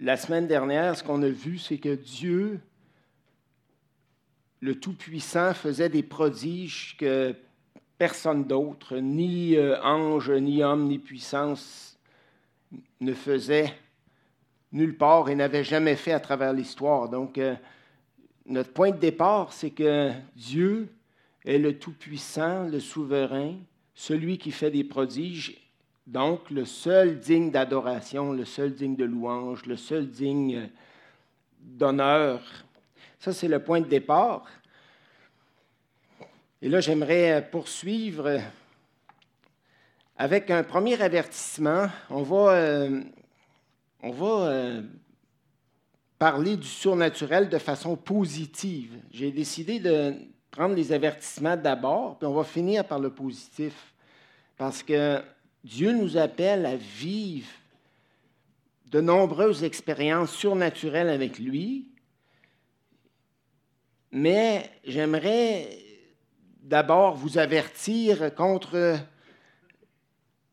la semaine dernière, ce qu'on a vu, c'est que Dieu, le Tout-Puissant, faisait des prodiges que personne d'autre, ni euh, ange, ni homme, ni puissance, ne faisait nulle part et n'avait jamais fait à travers l'histoire. Donc, euh, notre point de départ, c'est que Dieu est le Tout-Puissant, le Souverain, celui qui fait des prodiges, donc le seul digne d'adoration, le seul digne de louange, le seul digne d'honneur. Ça, c'est le point de départ. Et là, j'aimerais poursuivre avec un premier avertissement. On va, euh, euh, parler du surnaturel de façon positive. J'ai décidé de prendre les avertissements d'abord, puis on va finir par le positif. Parce que Dieu nous appelle à vivre de nombreuses expériences surnaturelles avec lui, mais j'aimerais d'abord vous avertir contre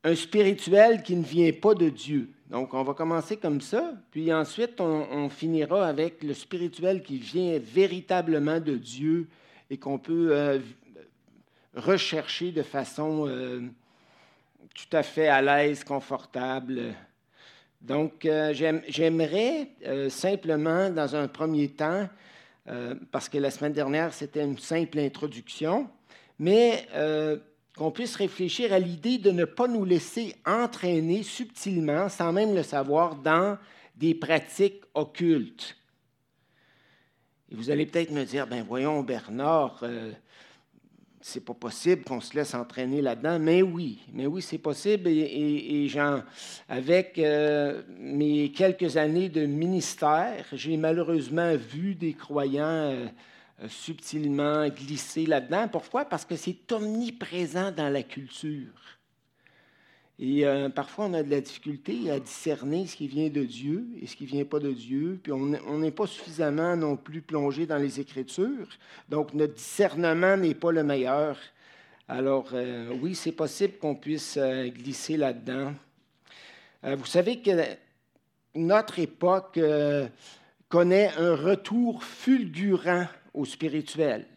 un spirituel qui ne vient pas de Dieu. Donc, on va commencer comme ça, puis ensuite, on, finira avec le spirituel qui vient véritablement de Dieu et qu'on peut euh, rechercher de façon euh, tout à fait à l'aise, confortable. Donc, euh, j'aimerais simplement, dans un premier temps, parce que la semaine dernière, c'était une simple introduction, mais qu'on puisse réfléchir à l'idée de ne pas nous laisser entraîner subtilement, sans même le savoir, dans des pratiques occultes. Et vous allez peut-être me dire, ben voyons Bernard, euh, c'est pas possible qu'on se laisse entraîner là-dedans. Mais oui, mais oui, c'est possible. Et, avec euh, mes quelques années de ministère, j'ai malheureusement vu des croyants euh, subtilement glisser là-dedans. Pourquoi? Parce que c'est omniprésent dans la culture. Et euh, parfois, on a de la difficulté à discerner ce qui vient de Dieu et ce qui ne vient pas de Dieu. Puis on n'est pas suffisamment non plus plongé dans les Écritures. Donc, notre discernement n'est pas le meilleur. Alors, euh, oui, c'est possible qu'on puisse euh, glisser là-dedans. vous savez que notre époque connaît un retour fulgurant au spirituel.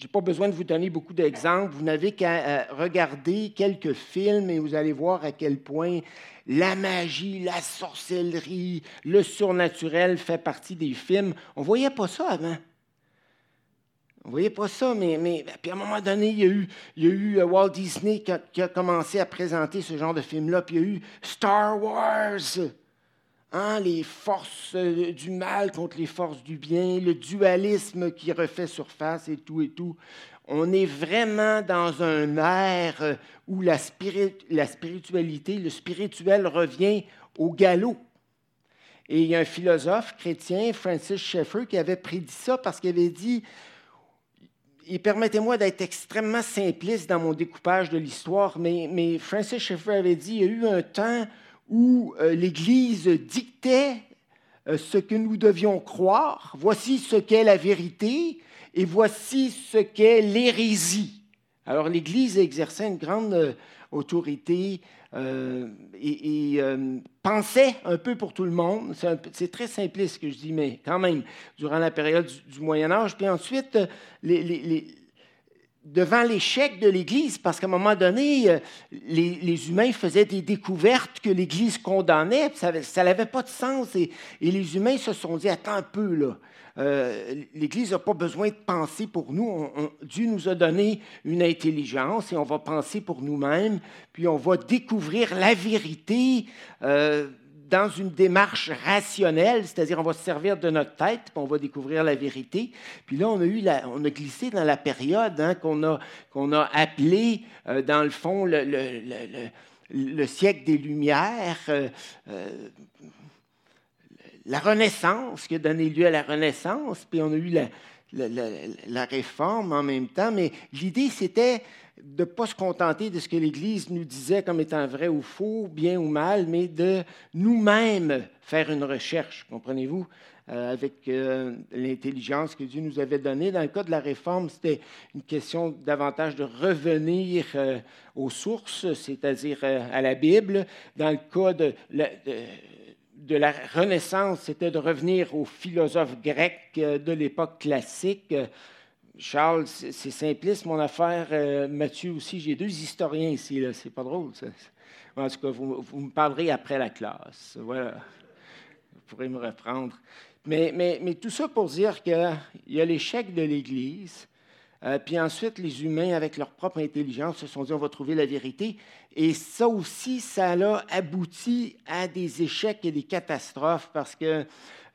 N'ai pas besoin de vous donner beaucoup d'exemples. Vous n'avez qu'à euh, regarder quelques films et vous allez voir à quel point la magie, la sorcellerie, le surnaturel fait partie des films. On ne voyait pas ça avant. On ne voyait pas ça, mais, mais puis à un moment donné, il y a eu, il y a eu euh, Walt Disney qui a, qui a, commencé à présenter ce genre de film-là, puis il y a eu Star Wars. Hein, les forces euh, du mal contre les forces du bien, le dualisme qui refait surface et tout et tout. On est vraiment dans un air euh, où la, spiritualité, le spirituel revient au galop. Et il y a un philosophe chrétien, Francis Schaeffer, qui avait prédit ça parce qu'il avait dit et permettez-moi d'être extrêmement simpliste dans mon découpage de l'histoire, mais Francis Schaeffer avait dit il y a eu un temps où euh, l'Église dictait euh, ce que nous devions croire, voici ce qu'est la vérité et voici ce qu'est l'hérésie. Alors l'Église exerçait une grande euh, autorité et, pensait un peu pour tout le monde. C'est très simpliste ce que je dis, mais quand même, durant la période du, Moyen Âge. Puis ensuite, les, devant l'échec de l'Église, parce qu'à un moment donné, euh, les, humains faisaient des découvertes que l'Église condamnait, ça n'avait pas de sens, et, les humains se sont dit, attends un peu, là, euh, l'Église n'a pas besoin de penser pour nous, Dieu nous a donné une intelligence, et on va penser pour nous-mêmes, puis on va découvrir la vérité. Euh, dans une démarche rationnelle, c'est-à-dire on va se servir de notre tête, puis on va découvrir la vérité. Puis là, on a, glissé dans la période hein, qu'on a, appelée, euh, dans le fond, le, le, siècle des Lumières, euh, euh, la Renaissance, qui a donné lieu à la Renaissance, puis on a eu la réforme en même temps. Mais l'idée, c'était de ne pas se contenter de ce que l'Église nous disait comme étant vrai ou faux, bien ou mal, mais de nous-mêmes faire une recherche, comprenez-vous, euh, avec euh, l'intelligence que Dieu nous avait donnée. Dans le cas de la réforme, c'était une question davantage de revenir euh, aux sources, c'est-à-dire à la Bible. Dans le cas de, de la Renaissance, c'était de revenir aux philosophes grecs de l'époque classique. Charles, c'est simpliste mon affaire. Mathieu aussi, j'ai deux historiens ici. C'est pas drôle. En tout cas, vous, vous, me parlerez après la classe. Voilà. Vous pourrez me reprendre. Mais, mais, mais tout ça pour dire qu'il y a l'échec de l'Église, euh, puis ensuite, les humains, avec leur propre intelligence, se sont dit, on va trouver la vérité. Et ça aussi, ça a abouti à des échecs et des catastrophes parce que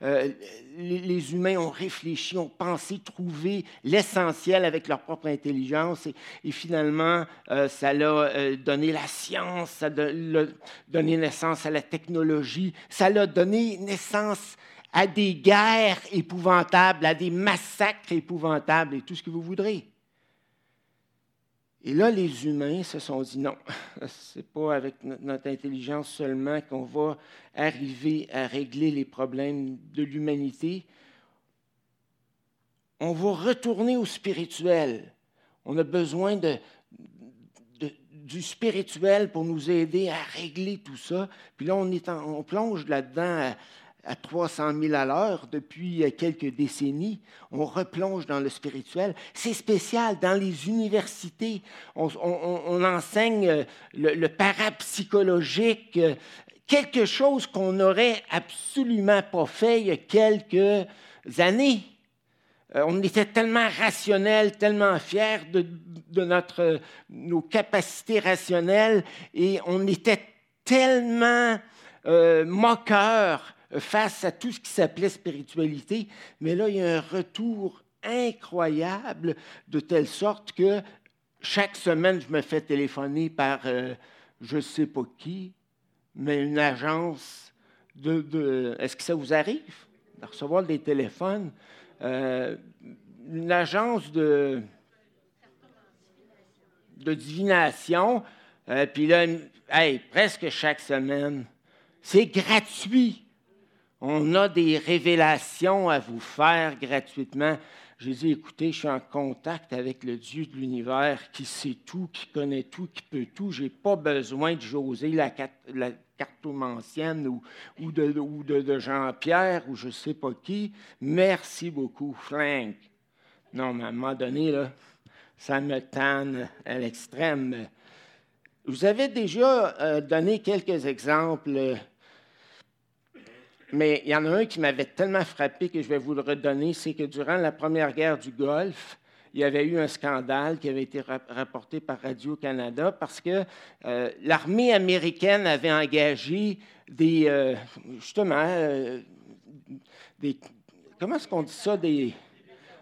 euh, les, humains ont réfléchi, ont pensé trouver l'essentiel avec leur propre intelligence. Et, finalement, euh, ça a donné la science, ça a donné naissance à la technologie, ça a donné naissance à des guerres épouvantables, à des massacres épouvantables et tout ce que vous voudrez. Et là, les humains se sont dit non, ce n'est pas avec notre intelligence seulement qu'on va arriver à régler les problèmes de l'humanité. On va retourner au spirituel. On a besoin du spirituel pour nous aider à régler tout ça. Puis là, est on plonge là-dedans à 300 000 à l'heure depuis quelques décennies. On replonge dans le spirituel. C'est spécial. Dans les universités, on, enseigne le, parapsychologique, quelque chose qu'on n'aurait absolument pas fait il y a quelques années. Euh, on était tellement rationnel, tellement fiers de, notre, nos capacités rationnelles et on était tellement euh, moqueurs face à tout ce qui s'appelait spiritualité. Mais là, il y a un retour incroyable de telle sorte que chaque semaine, je me fais téléphoner par euh, je ne sais pas qui, mais une agence de... Est-ce que ça vous arrive de recevoir des téléphones? Euh, une agence de, de divination. Euh, puis là, presque chaque semaine. C'est gratuit. On a des révélations à vous faire gratuitement. J'ai dit, écoutez, je suis en contact avec le Dieu de l'univers qui sait tout, qui connaît tout, qui peut tout. Je n'ai pas besoin de José, la, la cartomancienne ou, de, Jean-Pierre ou je ne sais pas qui. Merci beaucoup, Frank. Non, mais à un moment donné, ça me tanne à l'extrême. Vous avez déjà euh, donné quelques exemples mais il y en a un qui m'avait tellement frappé que je vais vous le redonner, c'est que durant la première guerre du Golfe, il y avait eu un scandale qui avait été rapporté par Radio-Canada parce que euh, l'armée américaine avait engagé des, euh, justement, euh, des, comment est-ce qu'on dit ça, des...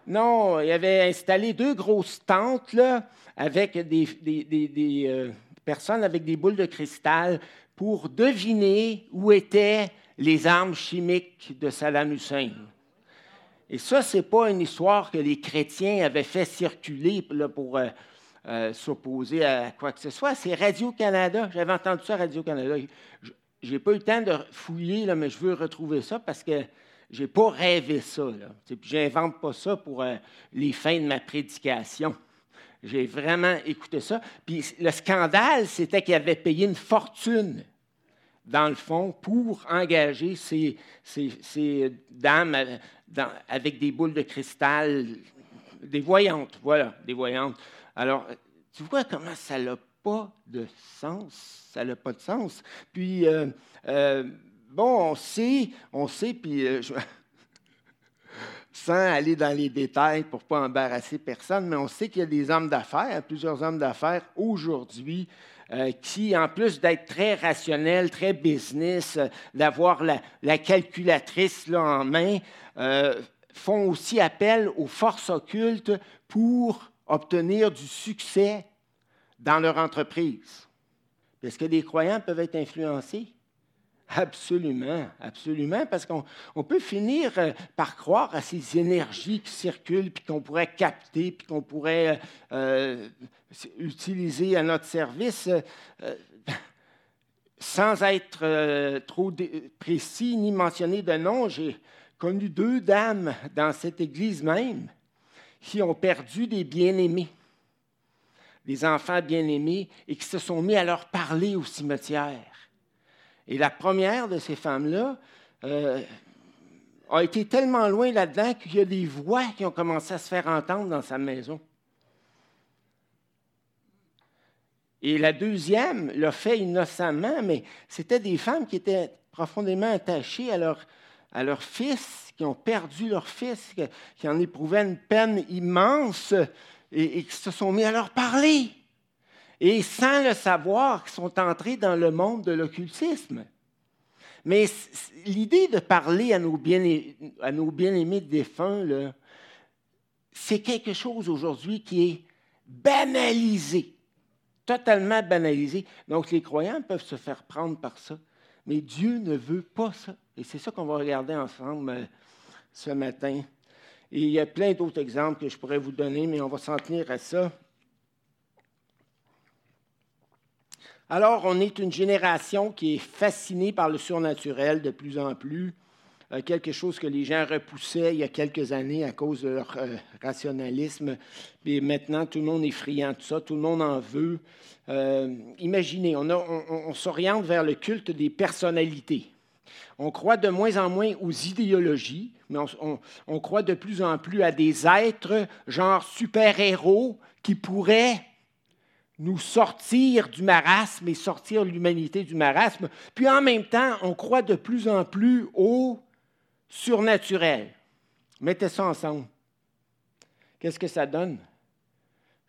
Non, il avait installé deux grosses tentes là, avec des, des, des personnes avec des boules de cristal pour deviner où étaient les armes chimiques de Saddam Hussein. Et ça, ce n'est pas une histoire que les chrétiens avaient fait circuler pour euh, euh, s'opposer à quoi que ce soit. C'est Radio-Canada. J'avais entendu ça à Radio-Canada. Je n'ai pas eu le temps de fouiller, là, mais je veux retrouver ça parce que je n'ai pas rêvé ça. Je n'invente pas ça pour euh, les fins de ma prédication. J'ai vraiment écouté ça. Puis le scandale, c'était qu'il avait payé une fortune dans le fond, pour engager ces, dames avec des boules de cristal, des voyantes, voilà, des voyantes. Alors, tu vois comment ça n'a pas de sens, ça n'a pas de sens. Puis, euh, euh, bon, on sait, on sait, puis euh, sans aller dans les détails pour ne pas embarrasser personne, mais on sait qu'il y a des hommes d'affaires, plusieurs hommes d'affaires aujourd'hui euh, qui, en plus d'être très rationnel, très business, euh, d'avoir la, calculatrice là, en main, euh, font aussi appel aux forces occultes pour obtenir du succès dans leur entreprise. Est-ce que les croyants peuvent être influencés? Absolument, absolument, parce qu'on peut finir par croire à ces énergies qui circulent, puis qu'on pourrait capter, puis qu'on pourrait utilisé à notre service euh, sans être euh, trop précis ni mentionner de nom. J'ai connu deux dames dans cette église même qui ont perdu des bien-aimés, des enfants bien-aimés, et qui se sont mis à leur parler au cimetière. Et la première de ces femmes-là euh, a été tellement loin là-dedans qu'il y a des voix qui ont commencé à se faire entendre dans sa maison. Et la deuxième l'a fait innocemment, mais c'était des femmes qui étaient profondément attachées à leur, à leur fils, qui ont perdu leur fils, qui en éprouvaient une peine immense et, qui se sont mis à leur parler. Et sans le savoir, qui sont entrés dans le monde de l'occultisme. Mais l'idée de parler à nos bien-aimés défunts, c'est quelque chose aujourd'hui qui est banalisé totalement banalisé. Donc les croyants peuvent se faire prendre par ça, mais Dieu ne veut pas ça. Et c'est ça qu'on va regarder ensemble euh, ce matin. Et il y a plein d'autres exemples que je pourrais vous donner, mais on va s'en tenir à ça. Alors, on est une génération qui est fascinée par le surnaturel de plus en plus. Euh, quelque chose que les gens repoussaient il y a quelques années à cause de leur euh, rationalisme. Et maintenant, tout le monde est friand de ça, tout le monde en veut. Euh, imaginez, on, s'oriente vers le culte des personnalités. On croit de moins en moins aux idéologies, mais on, croit de plus en plus à des êtres, genre super-héros, qui pourraient nous sortir du marasme et sortir l'humanité du marasme. Puis en même temps, on croit de plus en plus aux surnaturel. Mettez ça ensemble. Qu'est-ce que ça donne?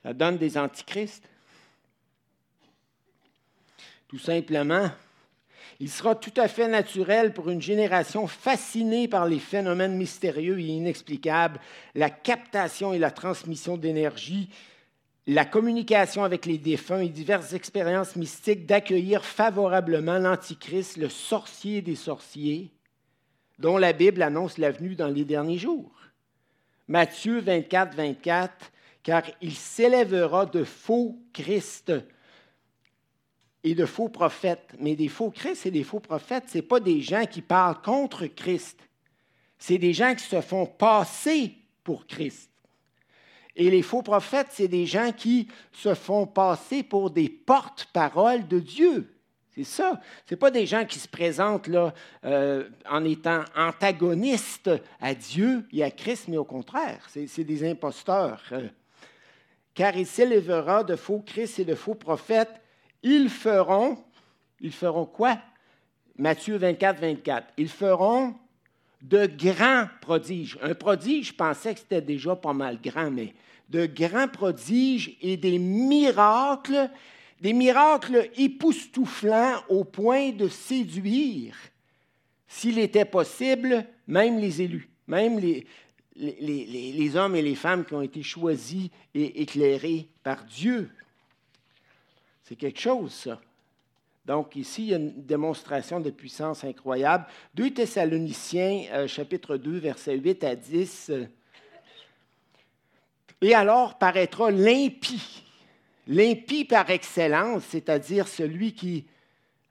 Ça donne des antichrists. Tout simplement, il sera tout à fait naturel pour une génération fascinée par les phénomènes mystérieux et inexplicables, la captation et la transmission d'énergie, la communication avec les défunts et diverses expériences mystiques, d'accueillir favorablement l'Antichrist, le sorcier des sorciers, dont la Bible annonce l'avenue dans les derniers jours. Matthieu 24, 24, car il s'élèvera de faux Christ et de faux prophètes. Mais des faux Christ et des faux prophètes, ce n'est pas des gens qui parlent contre Christ. C'est des gens qui se font passer pour Christ. Et les faux prophètes, c'est des gens qui se font passer pour des porte-paroles de Dieu. C'est ça. Ce pas des gens qui se présentent là, euh, en étant antagonistes à Dieu et à Christ, mais au contraire, c'est des imposteurs. Car il s'élèvera de faux Christ et de faux prophètes. Ils feront, ils feront quoi? Matthieu 24, 24. Ils feront de grands prodiges. Un prodige, je pensais que c'était déjà pas mal grand, mais de grands prodiges et des miracles des miracles époustouflants au point de séduire, s'il était possible, même les élus, même les, hommes et les femmes qui ont été choisis et éclairés par Dieu. C'est quelque chose, ça. Donc ici, il y a une démonstration de puissance incroyable. 2 Thessaloniciens, euh, chapitre 2, versets 8 à 10. Et alors paraîtra l'impie L'impie par excellence, c'est-à-dire celui qui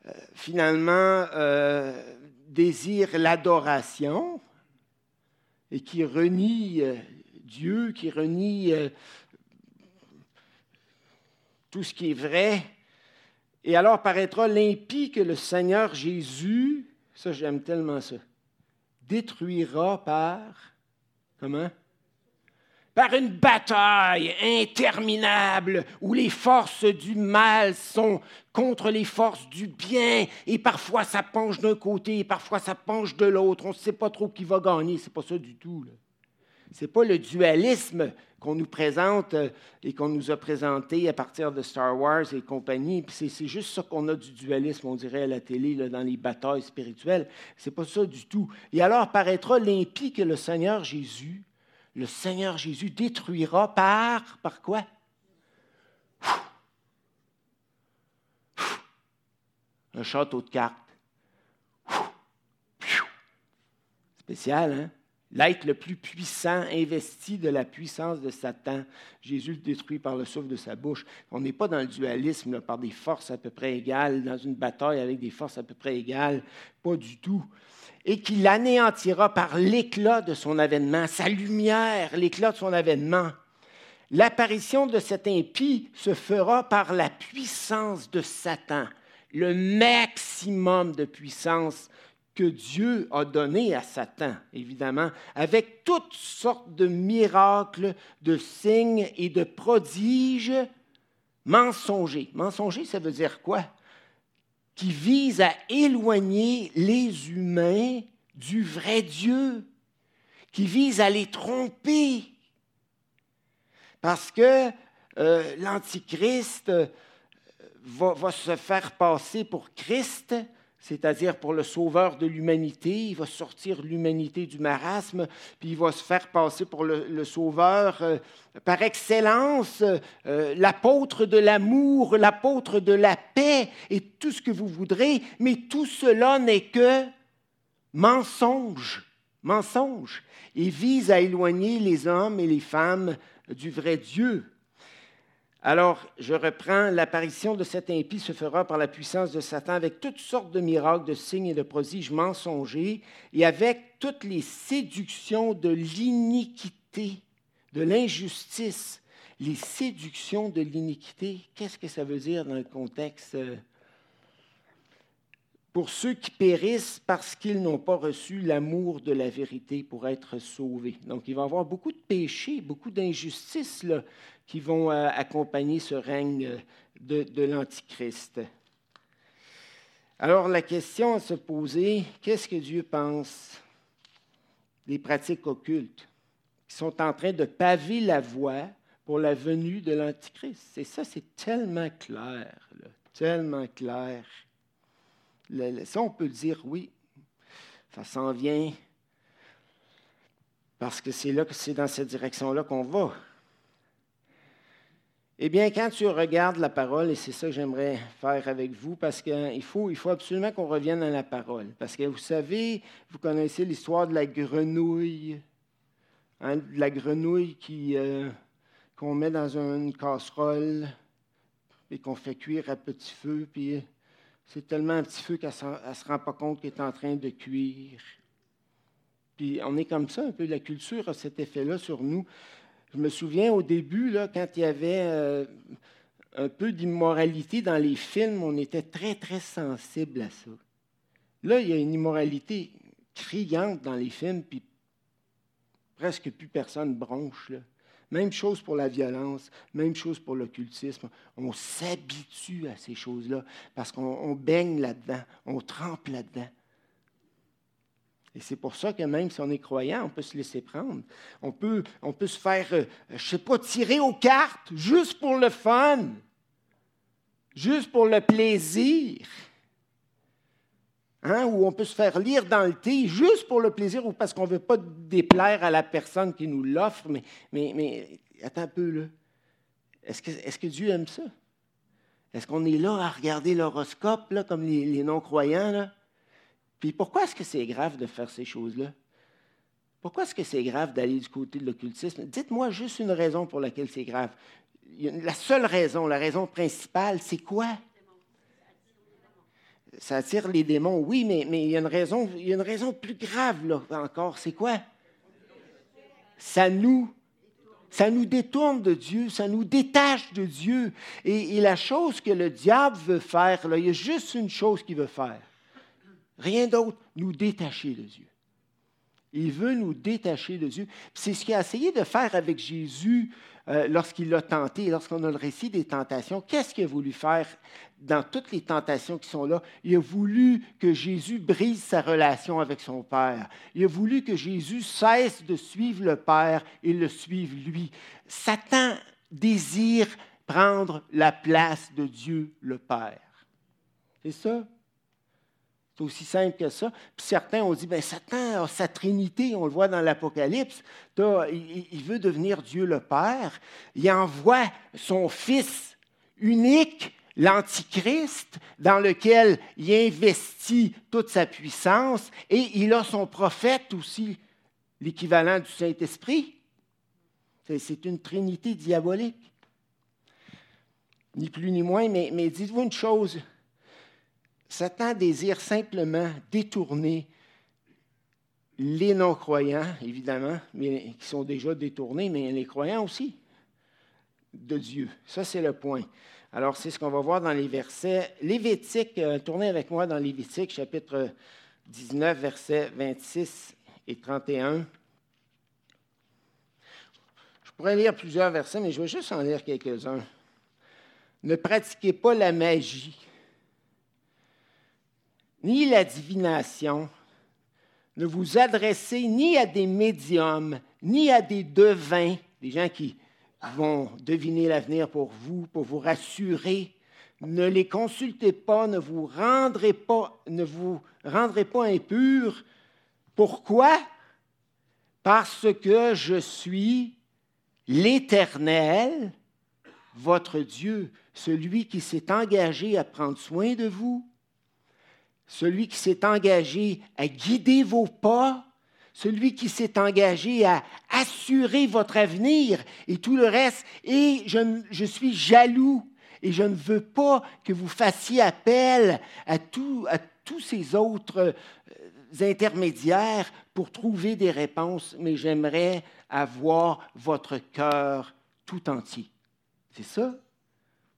euh, finalement euh, désire l'adoration et qui renie euh, Dieu, qui renie tout ce qui est vrai. Et alors paraîtra l'impie que le Seigneur Jésus, ça j'aime tellement ça, détruira par, comment? Par une bataille interminable où les forces du mal sont contre les forces du bien et parfois ça penche d'un côté et parfois ça penche de l'autre. On ne sait pas trop qui va gagner. C'est pas ça du tout. N'est pas le dualisme qu'on nous présente euh, et qu'on nous a présenté à partir de Star Wars et compagnie. C'est juste ça qu'on a du dualisme, on dirait à la télé, dans les batailles spirituelles. C'est pas ça du tout. Et alors paraîtra l'impie que le Seigneur Jésus le Seigneur Jésus détruira par, par quoi? Un château de cartes. Spécial, hein? L'être le plus puissant, investi de la puissance de Satan, Jésus le détruit par le souffle de sa bouche. On n'est pas dans le dualisme par des forces à peu près égales, dans une bataille avec des forces à peu près égales, pas du tout et qui l'anéantira par l'éclat de son avènement, sa lumière, l'éclat de son avènement. L'apparition de cet impie se fera par la puissance de Satan. le maximum de puissance que Dieu a donné à Satan, évidemment, avec toutes sortes de miracles, de signes et de prodiges mensongers. Mensongers, ça veut dire quoi? Qui visent à éloigner les humains du vrai Dieu, qui visent à les tromper. Parce que euh, l'Antichrist euh, va, se faire passer pour Christ, c'est-à-dire pour le sauveur de l'humanité. Il va sortir l'humanité du marasme, puis il va se faire passer pour le, sauveur euh, par excellence, l'apôtre de l'amour, l'apôtre de la paix et tout ce que vous voudrez, mais tout cela n'est que mensonge, mensonge, et vise à éloigner les hommes et les femmes du vrai Dieu. Alors, je reprends, l'apparition de cet impie se fera par la puissance de Satan avec toutes sortes de miracles, de signes et de prodiges mensongers, et avec toutes les séductions de l'iniquité, de l'injustice. Les séductions de l'iniquité, qu'est-ce que ça veut dire dans le contexte euh, pour ceux qui périssent parce qu'ils n'ont pas reçu l'amour de la vérité pour être sauvés. Donc, il va y avoir beaucoup de péchés, beaucoup d'injustices qui vont euh, accompagner ce règne euh, de, l'Antichrist. Alors, la question à se poser, qu'est-ce que Dieu pense des pratiques occultes qui sont en train de paver la voie pour la venue de l'Antichrist? Et ça, c'est tellement clair, tellement clair ça, on peut dire oui, ça s'en vient parce que c'est là que c'est dans cette direction-là qu'on va. Eh bien, quand tu regardes la parole, et c'est ça que j'aimerais faire avec vous, parce qu'il faut, il faut absolument qu'on revienne à la parole. Parce que vous savez, vous connaissez l'histoire de la grenouille, hein, la grenouille euh, qu'on met dans une casserole et qu'on fait cuire à petit feu, puis c'est tellement un petit feu qu'elle ne se rend pas compte qu'elle est en train de cuire. Puis on est comme ça, un peu. La culture a cet effet-là sur nous. Je me souviens au début, là, quand il y avait euh, un peu d'immoralité dans les films, on était très, très sensible à ça. Là, il y a une immoralité criante dans les films, puis presque plus personne bronche. Même chose pour la violence, même chose pour l'occultisme. On s'habitue à ces choses-là parce qu'on baigne là-dedans, on trempe là-dedans. Et c'est pour ça que même si on est croyant, on peut se laisser prendre. On peut, on peut se faire, euh, je ne sais pas, tirer aux cartes juste pour le fun, juste pour le plaisir. Hein, où on peut se faire lire dans le thé juste pour le plaisir ou parce qu'on ne veut pas déplaire à la personne qui nous l'offre. Mais, attends un peu, là. Est-ce que, Dieu aime ça? Est-ce qu'on est là à regarder l'horoscope, là, comme les, non-croyants? Là? Puis pourquoi est-ce que c'est grave de faire ces choses-là? Pourquoi est-ce que c'est grave d'aller du côté de l'occultisme? Dites-moi juste une raison pour laquelle c'est grave. La seule raison, la raison principale, c'est quoi? Ça attire les démons, oui, mais, il, y a une raison, il y a une raison plus grave là, encore. C'est quoi? Ça nous, ça nous détourne de Dieu, ça nous détache de Dieu. Et, la chose que le diable veut faire, là, il y a juste une chose qu'il veut faire. Rien d'autre, nous détacher de Dieu. Il veut nous détacher de Dieu. C'est ce qu'il a essayé de faire avec Jésus euh, lorsqu'il l'a tenté, lorsqu'on a le récit des tentations. Qu'est-ce qu'il a voulu faire? Dans toutes les tentations qui sont là? Il a voulu que Jésus brise sa relation avec son Père. Il a voulu que Jésus cesse de suivre le Père et le suive lui. Satan désire prendre la place de Dieu le Père. C'est ça? C'est aussi simple que ça. Puis certains ont dit, bien, Satan a sa trinité, on le voit dans l'Apocalypse. Il, veut devenir Dieu le Père. Il envoie son Fils unique, l'Antichrist, dans lequel il investit toute sa puissance. Et il a son prophète aussi, l'équivalent du Saint-Esprit. C'est une trinité diabolique. Ni plus ni moins, mais, dites-vous une chose Satan désire simplement détourner les non-croyants, évidemment, qui sont déjà détournés, mais les croyants aussi, de Dieu. Ça, c'est le point. Alors, c'est ce qu'on va voir dans les versets. Lévitique, euh, tournez avec moi dans Lévitique, chapitre 19, versets 26 et 31. Je pourrais lire plusieurs versets, mais je vais juste en lire quelques-uns. Ne pratiquez pas la magie, ni la divination. Ne vous adressez ni à des médiums, ni à des devins, des gens qui vont deviner l'avenir pour vous, pour vous rassurer. Ne les consultez pas, ne vous rendrez pas, ne vous rendrez impurs. Pourquoi? Parce que je suis l'Éternel, votre Dieu, celui qui s'est engagé à prendre soin de vous, celui qui s'est engagé à guider vos pas, celui qui s'est engagé à assurer votre avenir et tout le reste. Et je, suis jaloux et je ne veux pas que vous fassiez appel à, tous ces autres euh, intermédiaires pour trouver des réponses, mais j'aimerais avoir votre cœur tout entier. C'est ça?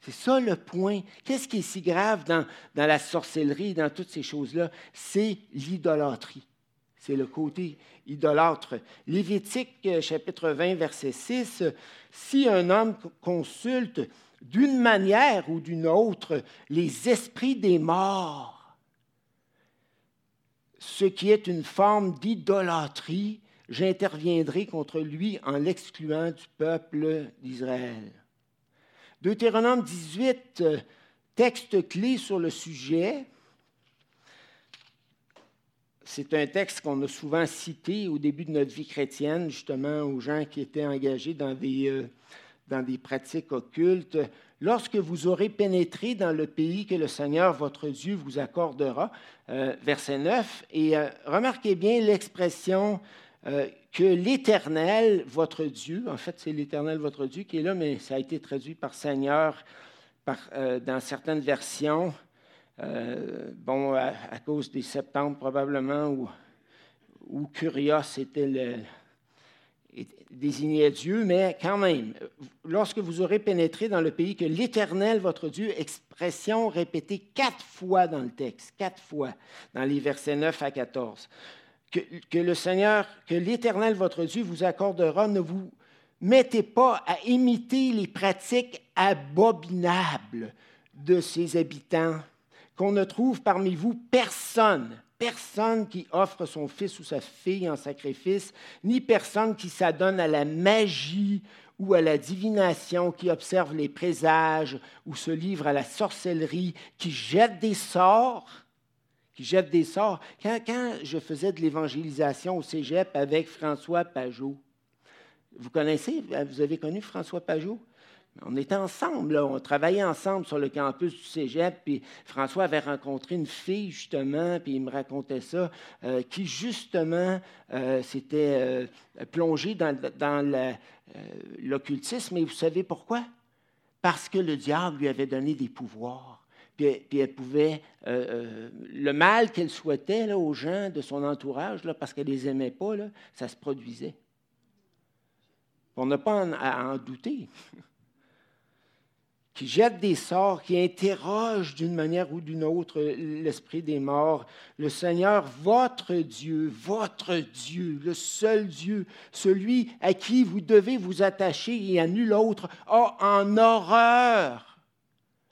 C'est ça le point. Qu'est-ce qui est si grave dans la sorcellerie, dans toutes ces choses-là? C'est l'idolâtrie. C'est le côté idolâtre. Lévitique euh, chapitre 20, verset 6, si un homme consulte d'une manière ou d'une autre les esprits des morts, ce qui est une forme d'idolâtrie, j'interviendrai contre lui en l'excluant du peuple d'Israël. Deutéronome 18, euh, texte clé sur le sujet. C'est un texte qu'on a souvent cité au début de notre vie chrétienne, justement, aux gens qui étaient engagés dans des, euh, dans des pratiques occultes. Lorsque vous aurez pénétré dans le pays que le Seigneur, votre Dieu, vous accordera, euh, verset 9, et remarquez bien l'expression que l'Éternel, votre Dieu, en fait c'est l'Éternel, votre Dieu qui est là, mais ça a été traduit par Seigneur euh, dans certaines versions, euh, bon, à, cause des septembre probablement, où, où Curios était le, désignait Dieu, mais quand même, lorsque vous aurez pénétré dans le pays que l'Éternel, votre Dieu, expression répétée quatre fois dans le texte, quatre fois, dans les versets 9 à 14 que, le Seigneur, que l'Éternel, votre Dieu, vous accordera, ne vous mettez pas à imiter les pratiques abominables de ses habitants, qu'on ne trouve parmi vous personne, personne qui offre son fils ou sa fille en sacrifice, ni personne qui s'adonne à la magie ou à la divination, qui observe les présages ou se livre à la sorcellerie, qui jette des sorts qui jette des sorts. Quand, je faisais de l'évangélisation au cégep avec François Pajot, vous connaissez, vous avez connu François Pajot? On était ensemble, on travaillait ensemble sur le campus du cégep, puis François avait rencontré une fille, justement, puis il me racontait ça, euh, qui, justement, euh, s'était euh, plongée dans, l'occultisme. Et vous savez pourquoi? Parce que le diable lui avait donné des pouvoirs puis, elle pouvait, le mal qu'elle souhaitait aux gens de son entourage, parce qu'elle ne les aimait pas, ça se produisait. On n'a pas à en douter. qui jette des sorts, qui interroge d'une manière ou d'une autre l'esprit des morts. Le Seigneur, votre Dieu, votre Dieu, le seul Dieu, celui à qui vous devez vous attacher et à nul autre, a en horreur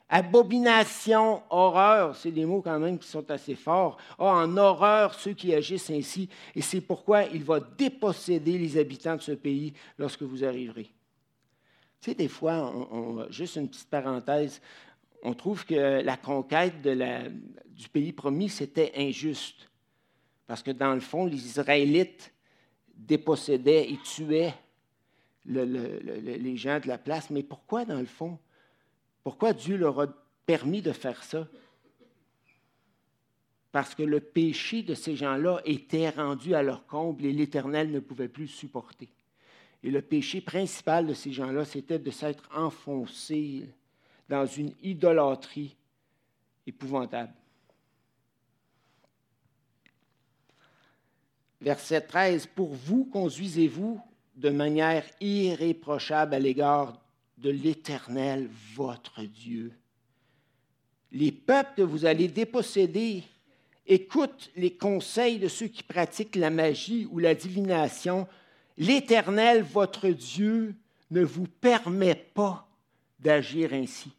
Abomination, horreur, c'est des mots quand même qui sont assez forts. A en horreur ceux qui agissent ainsi, et c'est pourquoi il va déposséder les habitants de ce pays lorsque vous arriverez. Tu sais, des fois, juste une petite parenthèse, on trouve que la conquête du pays promis, c'était injuste. Parce que dans le fond, les Israélites dépossédaient et tuaient les gens de la place. Mais pourquoi, dans le fond? Pourquoi Dieu leur a permis de faire ça? Parce que le péché de ces gens-là était rendu à leur comble et l'Éternel ne pouvait plus supporter. Et le péché principal de ces gens-là, c'était de s'être enfoncés dans une idolâtrie épouvantable. Verset 13, Pour vous conduisez-vous de manière irréprochable à l'égard de l'Éternel, votre Dieu. Les peuples que vous allez déposséder écoutent les conseils de ceux qui pratiquent la magie ou la divination. L'Éternel, votre Dieu, ne vous permet pas d'agir ainsi,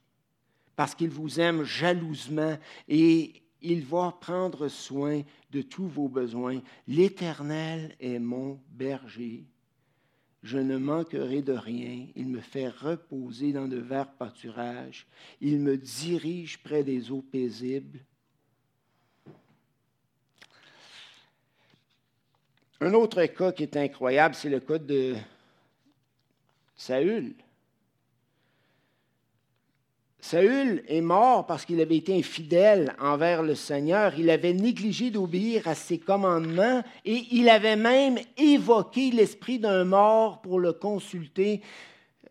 parce qu'il vous aime jalousement et il va prendre soin de tous vos besoins. L'Éternel est mon berger. Je ne manquerai de rien. Il me fait reposer dans de verts pâturages. Il me dirige près des eaux paisibles. Un autre cas qui est incroyable, c'est le cas de Saül. Saül est mort parce qu'il avait été infidèle envers le Seigneur. Il avait négligé d'obéir à ses commandements et il avait même évoqué l'esprit d'un mort pour le consulter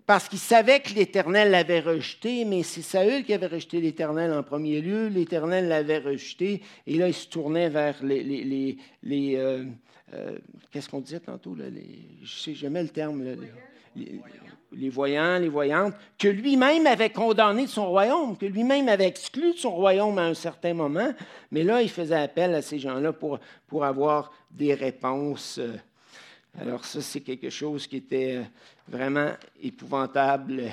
parce qu'il savait que l'Éternel l'avait rejeté, mais c'est Saül qui avait rejeté l'Éternel en premier lieu. L'Éternel l'avait rejeté et là, il se tournait vers les... euh, euh, Qu'est-ce qu'on disait tantôt? Là, les, je sais jamais le terme les voyants, les voyantes, que lui-même avait condamné de son royaume, que lui-même avait exclu de son royaume à un certain moment. Mais là, il faisait appel à ces gens-là pour, pour avoir des réponses. Alors ça, c'est quelque chose qui était vraiment épouvantable.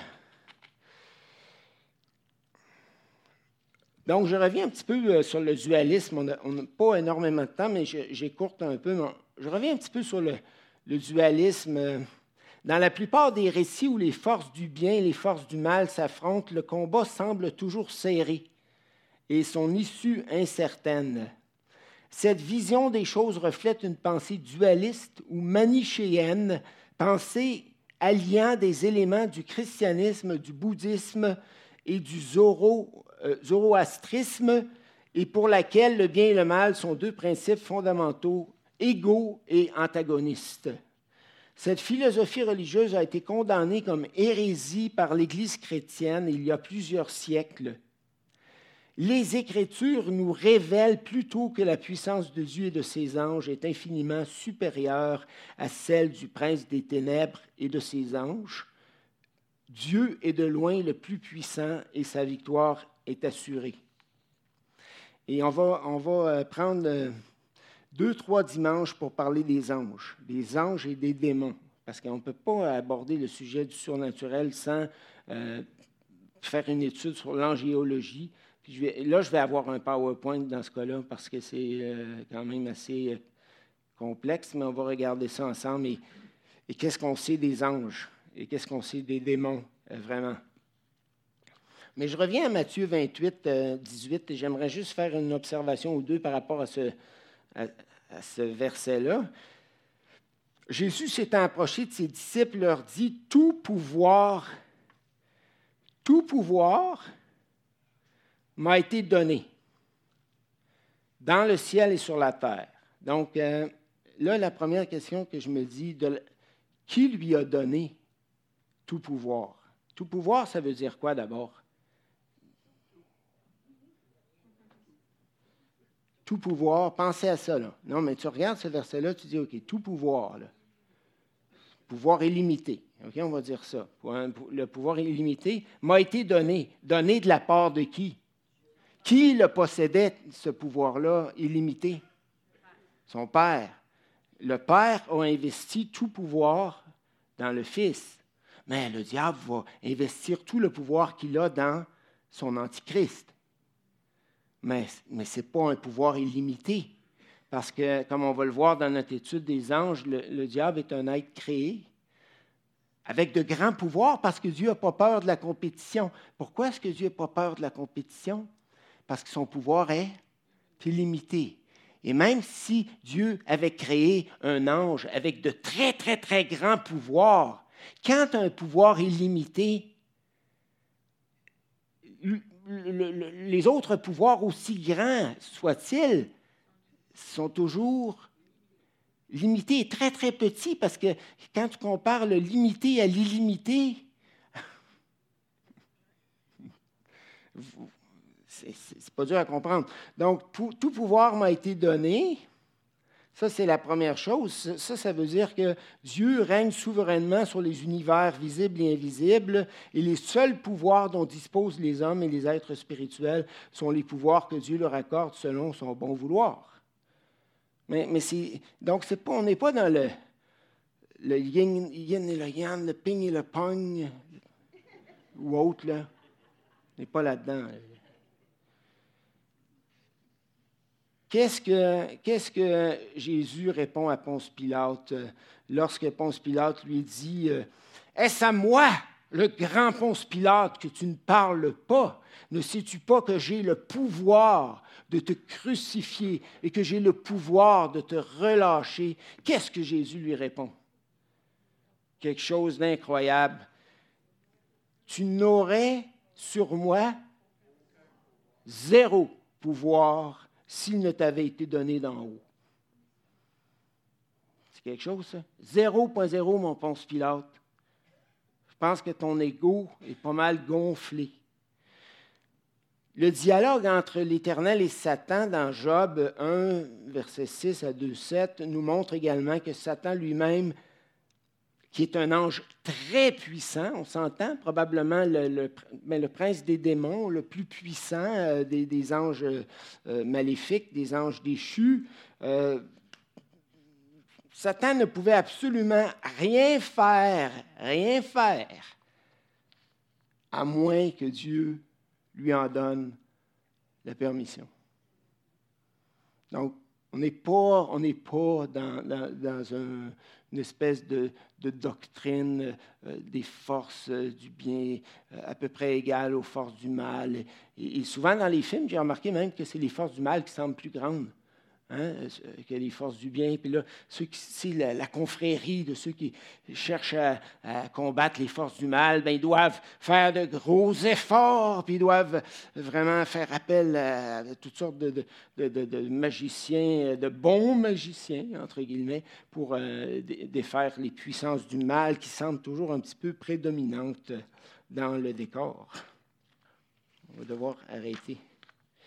Donc, je reviens un petit peu euh, sur le dualisme. On n'a pas énormément de temps, mais j'écourte un peu. Je reviens un petit peu sur le, le dualisme. Dans la plupart des récits où les forces du bien et les forces du mal s'affrontent, le combat semble toujours serré et son issue incertaine. Cette vision des choses reflète une pensée dualiste ou manichéenne, pensée alliant des éléments du christianisme, du bouddhisme et du euh, zoroastrisme, et pour laquelle le bien et le mal sont deux principes fondamentaux, égaux et antagonistes. Cette philosophie religieuse a été condamnée comme hérésie par l'Église chrétienne il y a plusieurs siècles. Les Écritures nous révèlent plutôt que la puissance de Dieu et de ses anges est infiniment supérieure à celle du prince des ténèbres et de ses anges. Dieu est de loin le plus puissant et sa victoire est assurée. Et on va, on va euh, prendre euh, deux, trois dimanches pour parler des anges, des anges et des démons, parce qu'on ne peut pas aborder le sujet du surnaturel sans euh, faire une étude sur l'angéologie. là, je vais avoir un PowerPoint dans ce cas-là, parce que c'est quand même assez complexe, mais on va regarder ça ensemble. Et, et qu'est-ce qu'on sait des anges? Et qu'est-ce qu'on sait des démons, vraiment? Mais je reviens à Matthieu 28, 18, et j'aimerais juste faire une observation ou deux par rapport à ce, verset-là, Jésus s'étant approché de ses disciples, leur dit, tout pouvoir, tout pouvoir m'a été donné dans le ciel et sur la terre. Donc, euh, là, la première question que je me dis, qui lui a donné tout pouvoir? Tout pouvoir, ça veut dire quoi d'abord? Tout pouvoir, pensez à ça. Non, mais tu regardes ce verset-là, tu dis, OK, tout pouvoir. Là. Pouvoir illimité. OK, on va dire ça. Le pouvoir illimité m'a été donné. Donné de la part de qui? Qui le possédait, ce pouvoir-là illimité? Son Père. Le Père a investi tout pouvoir dans le Fils. Mais le diable va investir tout le pouvoir qu'il a dans son Antichrist mais, mais ce n'est pas un pouvoir illimité. Parce que, comme on va le voir dans notre étude des anges, le, diable est un être créé avec de grands pouvoirs parce que Dieu n'a pas peur de la compétition. Pourquoi est-ce que Dieu n'a pas peur de la compétition? Parce que son pouvoir est illimité. Et même si Dieu avait créé un ange avec de très, très, très grands pouvoirs, quand un pouvoir illimité, les autres pouvoirs, aussi grands soient-ils, sont toujours limités et très, très petits, parce que quand tu compares le limité à l'illimité, c'est pas dur à comprendre. Donc, tout pouvoir m'a été donné. Ça, c'est la première chose. Ça, ça veut dire que Dieu règne souverainement sur les univers visibles et invisibles, et les seuls pouvoirs dont disposent les hommes et les êtres spirituels sont les pouvoirs que Dieu leur accorde selon son bon vouloir. Mais, mais donc, pas, on n'est pas dans le, le yin, yin, et le yang, le ping et le pong, ou autre, là. On n'est pas là-dedans. Qu'est-ce que, Jésus répond à Ponce Pilate euh, lorsque Ponce Pilate lui dit euh, Est-ce à moi, le grand Ponce Pilate, que tu ne parles pas? Ne sais-tu pas que j'ai le pouvoir de te crucifier et que j'ai le pouvoir de te relâcher? Qu'est-ce que Jésus lui répond? Quelque chose d'incroyable. Tu n'aurais sur moi zéro pouvoir s'il ne t'avait été donné d'en haut. C'est quelque chose, ça? 0.0, mon Ponce Pilate. Je pense que ton ego est pas mal gonflé. Le dialogue entre l'Éternel et Satan dans Job 1, verset 6 à 2, 7, nous montre également que Satan lui-même qui est un ange très puissant, on s'entend, probablement le, le, prince des démons, le plus puissant euh, des, anges euh, maléfiques, des anges déchus. Euh, Satan ne pouvait absolument rien faire, rien faire, à moins que Dieu lui en donne la permission. Donc, on n'est pas, on pas dans un, une espèce de, doctrine euh, des forces euh, du bien euh, à peu près égale aux forces du mal. et souvent dans les films, j'ai remarqué même que c'est les forces du mal qui semblent plus grandes. Hein, que les forces du bien. Puis là, c'est la, confrérie de ceux qui cherchent à, combattre les forces du mal, ben, ils doivent faire de gros efforts, puis ils doivent vraiment faire appel à, toutes sortes de, de, magiciens, de bons magiciens, entre guillemets, pour euh, défaire les puissances du mal qui semblent toujours un petit peu prédominantes dans le décor. On va devoir arrêter.